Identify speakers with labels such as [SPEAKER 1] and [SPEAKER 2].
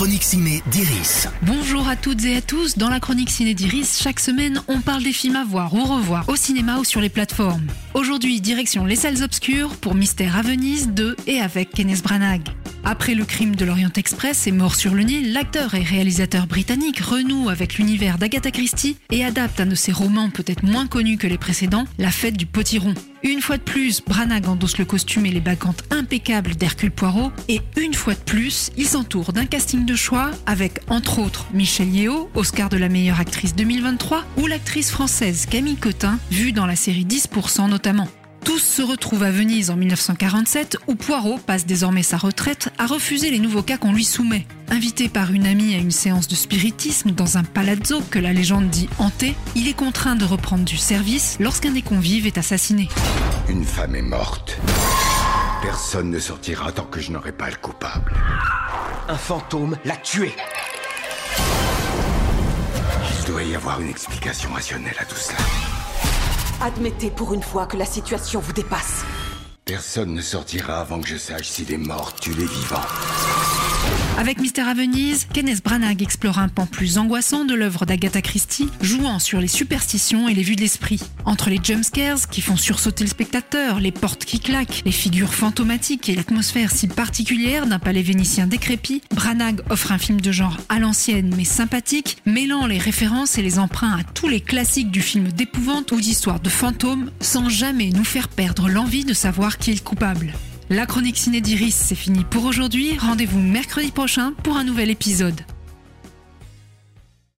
[SPEAKER 1] chronique ciné d'Iris.
[SPEAKER 2] Bonjour à toutes et à tous. Dans la chronique ciné d'Iris, chaque semaine, on parle des films à voir ou revoir au cinéma ou sur les plateformes. Aujourd'hui, direction Les Salles Obscures pour Mystère à Venise 2 et avec Kenneth Branagh. Après le crime de l'Orient Express et Mort sur le Nil, l'acteur et réalisateur britannique renoue avec l'univers d'Agatha Christie et adapte un de ses romans peut-être moins connus que les précédents, La fête du potiron. Une fois de plus, Branagh endosse le costume et les bacchantes impeccables d'Hercule Poirot et une fois de plus, il s'entoure d'un casting de choix avec entre autres Michelle Yeo, Oscar de la meilleure actrice 2023 ou l'actrice française Camille Cotin, vue dans la série 10% notamment. Tous se retrouvent à Venise en 1947 où Poirot passe désormais sa retraite à refuser les nouveaux cas qu'on lui soumet. Invité par une amie à une séance de spiritisme dans un palazzo que la légende dit hanté, il est contraint de reprendre du service lorsqu'un des convives est assassiné.
[SPEAKER 3] Une femme est morte. Personne ne sortira tant que je n'aurai pas le coupable.
[SPEAKER 4] Un fantôme l'a tué.
[SPEAKER 3] Il doit y avoir une explication rationnelle à tout cela.
[SPEAKER 5] Admettez pour une fois que la situation vous dépasse.
[SPEAKER 3] Personne ne sortira avant que je sache s'il est mort, tu les vivants.
[SPEAKER 2] Avec Mystère à Venise, Kenneth Branagh explore un pan plus angoissant de l'œuvre d'Agatha Christie, jouant sur les superstitions et les vues de l'esprit. Entre les jumpscares qui font sursauter le spectateur, les portes qui claquent, les figures fantomatiques et l'atmosphère si particulière d'un palais vénitien décrépit, Branagh offre un film de genre à l'ancienne mais sympathique, mêlant les références et les emprunts à tous les classiques du film d'épouvante ou d'histoire de fantômes, sans jamais nous faire perdre l'envie de savoir qui est le coupable. La chronique ciné d'Iris, c'est fini pour aujourd'hui. Rendez-vous mercredi prochain pour un nouvel épisode.